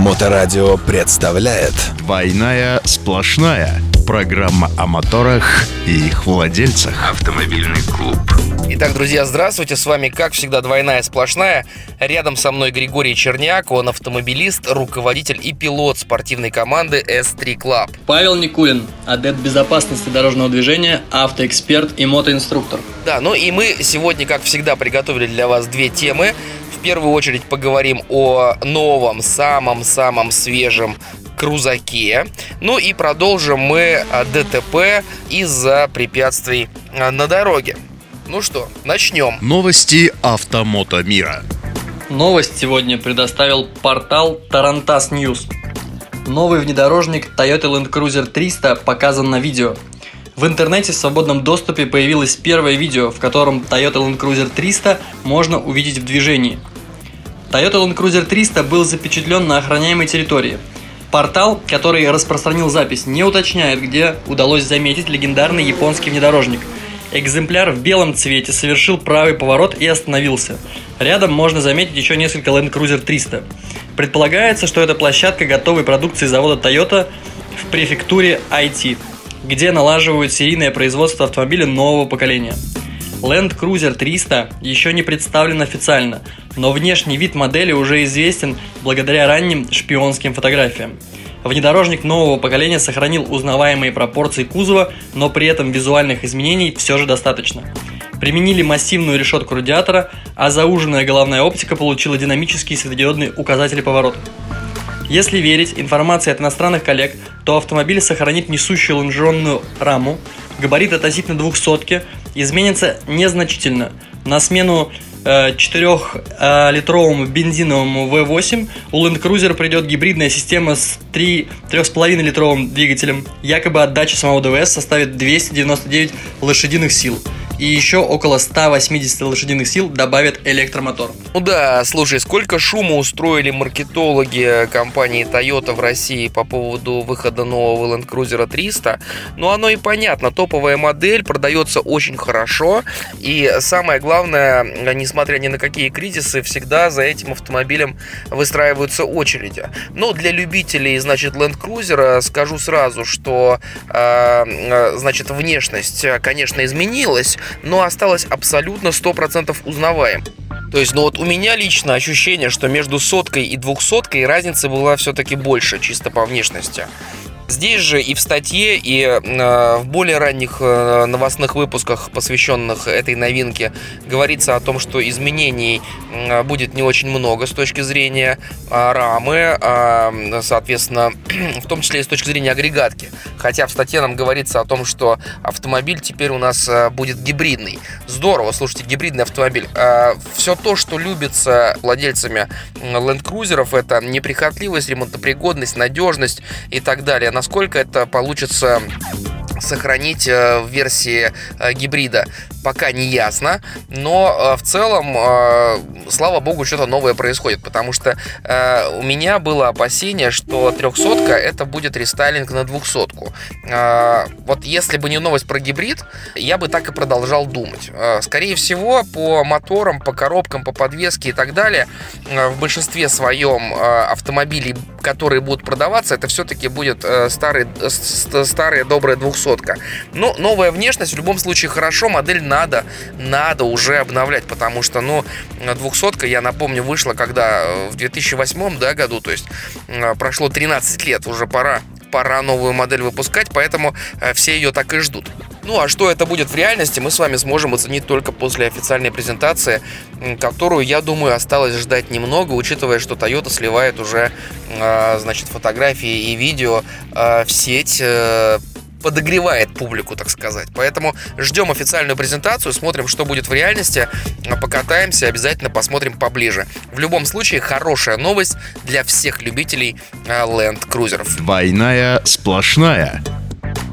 Моторадио представляет. «Двойная сплошная» Программа о моторах и их владельцах. Автомобильный клуб Итак, друзья, здравствуйте. С вами, как всегда, двойная сплошная. Рядом со мной Григорий Черняк. Он автомобилист, руководитель и пилот спортивной команды S3 Club. Павел Никулин, адепт безопасности дорожного движения, автоэксперт и мотоинструктор. Да, ну и мы сегодня, как всегда, приготовили для вас две темы. В первую очередь поговорим о новом, самом-самом свежем крузаке. Ну и продолжим мы ДТП из-за препятствий на дороге. Ну что, начнем. Новости автомото мира Новость сегодня предоставил портал Tarantas News. Новый внедорожник Toyota Land Cruiser 300 показан на видео. В интернете в свободном доступе появилось первое видео, в котором Toyota Land Cruiser 300 можно увидеть в движении. Toyota Land Cruiser 300 был запечатлен на охраняемой территории. Портал, который распространил запись, не уточняет, где удалось заметить легендарный японский внедорожник. Экземпляр в белом цвете совершил правый поворот и остановился. Рядом можно заметить еще несколько Land Cruiser 300. Предполагается, что это площадка готовой продукции завода Toyota в префектуре IT, где налаживают серийное производство автомобиля нового поколения. Land Cruiser 300 еще не представлен официально, но внешний вид модели уже известен благодаря ранним шпионским фотографиям. Внедорожник нового поколения сохранил узнаваемые пропорции кузова, но при этом визуальных изменений все же достаточно. Применили массивную решетку радиатора, а зауженная головная оптика получила динамические светодиодные указатели поворота. Если верить информации от иностранных коллег, то автомобиль сохранит несущую лонжеронную раму, габарит относительно двухсотки изменится незначительно. На смену 4-литровому бензиновому V8 у Land Cruiser придет гибридная система с 3,5 литровым двигателем. Якобы отдача самого ДВС составит 299 лошадиных сил и еще около 180 лошадиных сил добавит электромотор. Ну да, слушай, сколько шума устроили маркетологи компании Toyota в России по поводу выхода нового Land Cruiser 300. Ну оно и понятно, топовая модель продается очень хорошо. И самое главное, несмотря ни на какие кризисы, всегда за этим автомобилем выстраиваются очереди. Но для любителей, значит, Land Cruiser скажу сразу, что, э, значит, внешность, конечно, изменилась, но осталась абсолютно 100% узнаваем. То есть, ну вот у меня лично ощущение, что между соткой и двухсоткой разница была все-таки больше, чисто по внешности. Здесь же и в статье, и э, в более ранних э, новостных выпусках, посвященных этой новинке, говорится о том, что изменений э, будет не очень много с точки зрения рамы, а, соответственно, в том числе и с точки зрения агрегатки. Хотя в статье нам говорится о том, что автомобиль теперь у нас будет гибридный. Здорово, слушайте, гибридный автомобиль. Все то, что любится владельцами Land Cruiser, это неприхотливость, ремонтопригодность, надежность и так далее насколько это получится сохранить э, в версии э, гибрида пока не ясно, но э, в целом, слава богу, что-то новое происходит, потому что у меня было опасение, что 300 это будет рестайлинг на 200 Вот если бы не новость про гибрид, я бы так и продолжал думать. Скорее всего, по моторам, по коробкам, по подвеске и так далее, в большинстве своем автомобилей, которые будут продаваться, это все-таки будет старый, старая добрая 200 сотка. Но новая внешность в любом случае хорошо, модель надо, надо уже обновлять, потому что, ну, 200 я напомню, вышла когда э, в 2008 да, году, то есть э, прошло 13 лет, уже пора пора новую модель выпускать, поэтому э, все ее так и ждут. Ну а что это будет в реальности, мы с вами сможем оценить только после официальной презентации, которую, я думаю, осталось ждать немного, учитывая, что Toyota сливает уже, значит, фотографии и видео в сеть подогревает публику, так сказать. Поэтому ждем официальную презентацию, смотрим, что будет в реальности, покатаемся, обязательно посмотрим поближе. В любом случае, хорошая новость для всех любителей а, Land Cruiser. Двойная сплошная.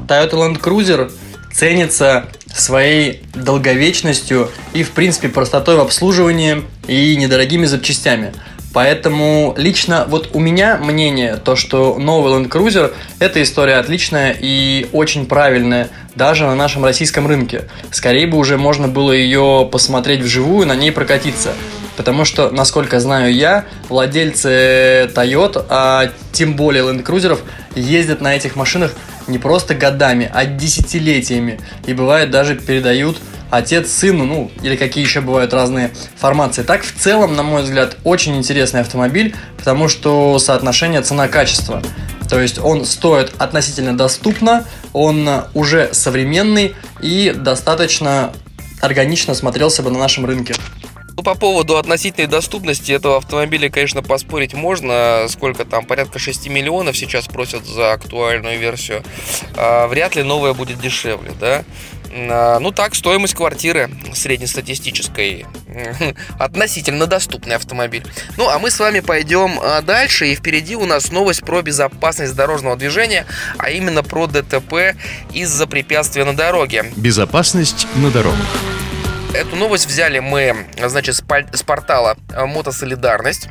Toyota Land Cruiser ценится своей долговечностью и, в принципе, простотой в обслуживании и недорогими запчастями. Поэтому лично вот у меня мнение, то что новый Land Cruiser это история отличная и очень правильная, даже на нашем российском рынке. Скорее бы уже можно было ее посмотреть вживую, на ней прокатиться. Потому что, насколько знаю я, владельцы Toyota, а тем более Land Cruiser, ездят на этих машинах не просто годами, а десятилетиями. И бывает даже передают отец сыну, ну, или какие еще бывают разные формации. Так, в целом, на мой взгляд, очень интересный автомобиль, потому что соотношение цена-качество. То есть он стоит относительно доступно, он уже современный и достаточно органично смотрелся бы на нашем рынке. Ну, по поводу относительной доступности этого автомобиля, конечно, поспорить можно. Сколько там, порядка 6 миллионов сейчас просят за актуальную версию. А, вряд ли новая будет дешевле, да? А, ну так, стоимость квартиры среднестатистической. Относительно доступный автомобиль. Ну, а мы с вами пойдем а, дальше. И впереди у нас новость про безопасность дорожного движения, а именно про ДТП из-за препятствия на дороге. Безопасность на дорогах. Эту новость взяли мы, значит, с портала э, Мотосолидарность.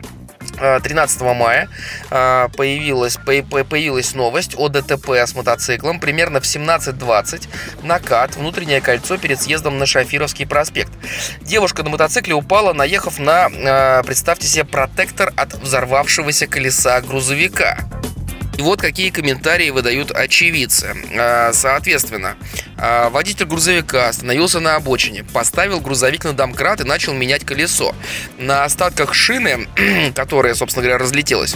13 э, мая э, появилась, появилась новость о ДТП с мотоциклом примерно в 17.20 накат, внутреннее кольцо перед съездом на Шафировский проспект. Девушка на мотоцикле упала, наехав на, представьте себе, протектор от взорвавшегося колеса грузовика. И вот какие комментарии выдают очевидцы. А, соответственно, а, водитель грузовика остановился на обочине, поставил грузовик на домкрат и начал менять колесо. На остатках шины, которая, собственно говоря, разлетелась,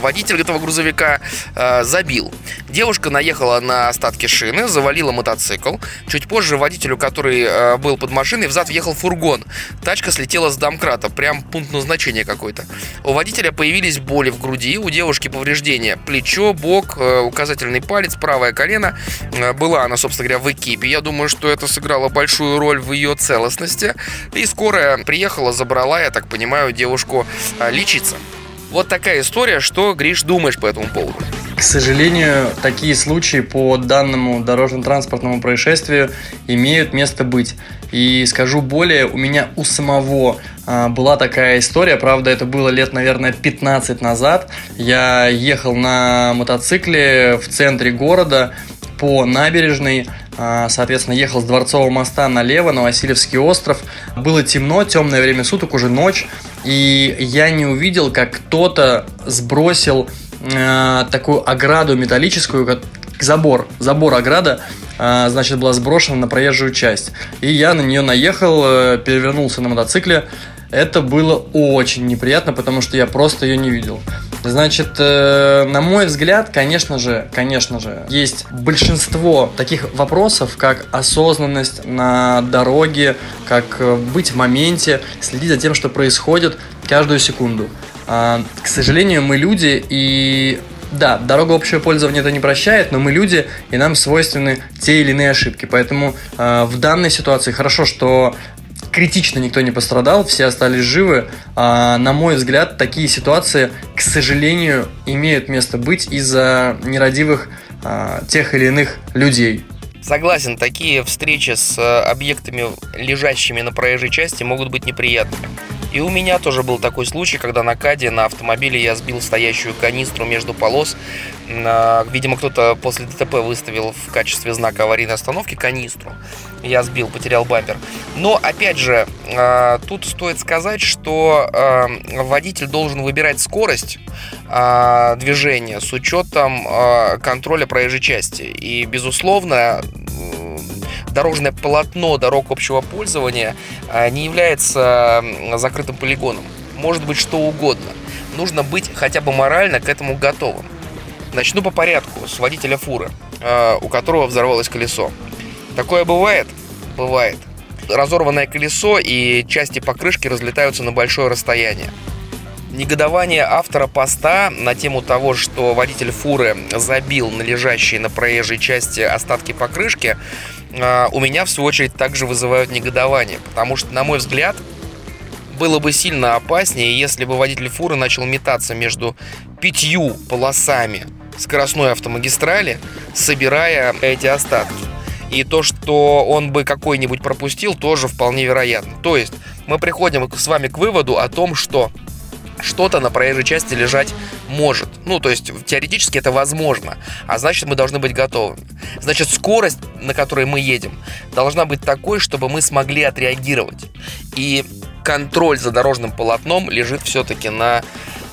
водитель этого грузовика забил. Девушка наехала на остатки шины, завалила мотоцикл. Чуть позже водителю, который был под машиной, взад въехал фургон. Тачка слетела с домкрата, прям пункт назначения какой-то. У водителя появились боли в груди, у девушки повреждения плечо, бок, э, указательный палец, правое колено. Э, была она, собственно говоря, в экипе. Я думаю, что это сыграло большую роль в ее целостности. И скорая приехала, забрала, я так понимаю, девушку э, лечиться. Вот такая история. Что, Гриш, думаешь по этому поводу? К сожалению, такие случаи по данному дорожно-транспортному происшествию имеют место быть. И скажу более, у меня у самого а, была такая история, правда, это было лет, наверное, 15 назад. Я ехал на мотоцикле в центре города по набережной, а, соответственно, ехал с Дворцового моста налево на Васильевский остров. Было темно, темное время суток, уже ночь, и я не увидел, как кто-то сбросил э, такую ограду металлическую, как забор, забор ограда, э, значит, была сброшена на проезжую часть. И я на нее наехал, э, перевернулся на мотоцикле. Это было очень неприятно, потому что я просто ее не видел. Значит, э, на мой взгляд, конечно же, конечно же, есть большинство таких вопросов, как осознанность на дороге, как э, быть в моменте, следить за тем, что происходит каждую секунду. А, к сожалению, мы люди, и да, дорога общего пользования это не прощает, но мы люди, и нам свойственны те или иные ошибки. Поэтому э, в данной ситуации хорошо, что критично никто не пострадал, все остались живы. А, на мой взгляд, такие ситуации, сожалению, имеют место быть из-за нерадивых а, тех или иных людей. Согласен, такие встречи с э, объектами, лежащими на проезжей части, могут быть неприятными. И у меня тоже был такой случай, когда на КАДе на автомобиле я сбил стоящую канистру между полос. Видимо, кто-то после ДТП выставил в качестве знака аварийной остановки канистру. Я сбил, потерял бампер. Но, опять же, а, тут стоит сказать, что а, водитель должен выбирать скорость а, движения с учетом контроля проезжей части. И, безусловно, дорожное полотно дорог общего пользования не является закрытым полигоном. Может быть что угодно. Нужно быть хотя бы морально к этому готовым. Начну по порядку с водителя фуры, у которого взорвалось колесо. Такое бывает? Бывает. Разорванное колесо и части покрышки разлетаются на большое расстояние. Негодование автора поста на тему того, что водитель фуры забил на лежащие на проезжей части остатки покрышки, а, у меня в свою очередь также вызывают негодование, потому что, на мой взгляд, было бы сильно опаснее, если бы водитель фуры начал метаться между пятью полосами скоростной автомагистрали, собирая эти остатки. И то, что он бы какой-нибудь пропустил, тоже вполне вероятно. То есть мы приходим с вами к выводу о том, что что-то на проезжей части лежать может. Ну, то есть теоретически это возможно. А значит, мы должны быть готовы. Значит, скорость, на которой мы едем, должна быть такой, чтобы мы смогли отреагировать. И контроль за дорожным полотном лежит все-таки на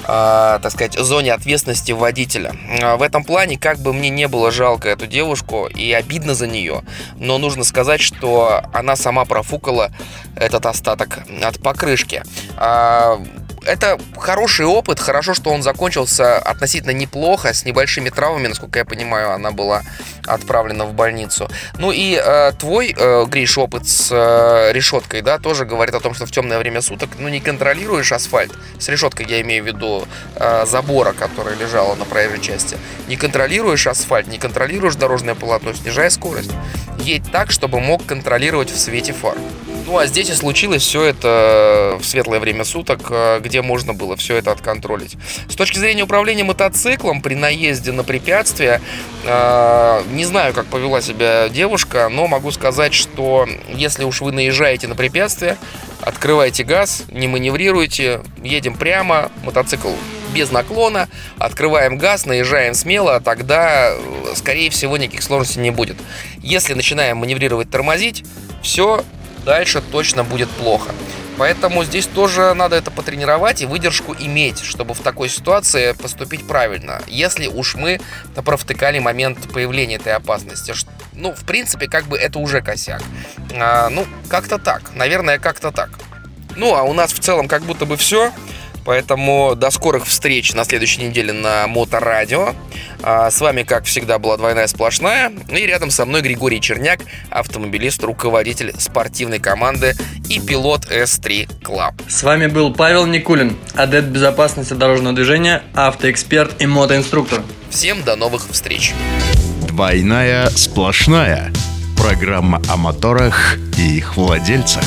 так сказать, зоне ответственности водителя. В этом плане, как бы мне не было жалко эту девушку и обидно за нее, но нужно сказать, что она сама профукала этот остаток от покрышки. Это хороший опыт, хорошо, что он закончился относительно неплохо, с небольшими травмами, насколько я понимаю, она была отправлена в больницу. Ну и э, твой, э, Гриш, опыт с э, решеткой, да, тоже говорит о том, что в темное время суток, ну, не контролируешь асфальт, с решеткой я имею в виду э, забора, которая лежала на проезжей части, не контролируешь асфальт, не контролируешь дорожное полотно, снижай скорость. Едь так, чтобы мог контролировать в свете фар. Ну а здесь и случилось все это в светлое время суток, э, где можно было все это отконтролить. С точки зрения управления мотоциклом при наезде на препятствие, э, не знаю, как повела себя девушка, но могу сказать, что если уж вы наезжаете на препятствие, открывайте газ, не маневрируйте, едем прямо, мотоцикл без наклона, открываем газ, наезжаем смело, тогда, э, скорее всего, никаких сложностей не будет. Если начинаем маневрировать, тормозить, все, дальше точно будет плохо. Поэтому здесь тоже надо это потренировать и выдержку иметь, чтобы в такой ситуации поступить правильно. Если уж мы провтыкали момент появления этой опасности. Ну, в принципе, как бы это уже косяк. А, ну, как-то так. Наверное, как-то так. Ну, а у нас в целом как будто бы все. Поэтому до скорых встреч на следующей неделе на Моторадио. А с вами, как всегда, была двойная сплошная. И рядом со мной Григорий Черняк, автомобилист, руководитель спортивной команды и пилот S3 Club. С вами был Павел Никулин, адепт безопасности дорожного движения, автоэксперт и мотоинструктор. Всем до новых встреч. Двойная сплошная. Программа о моторах и их владельцах.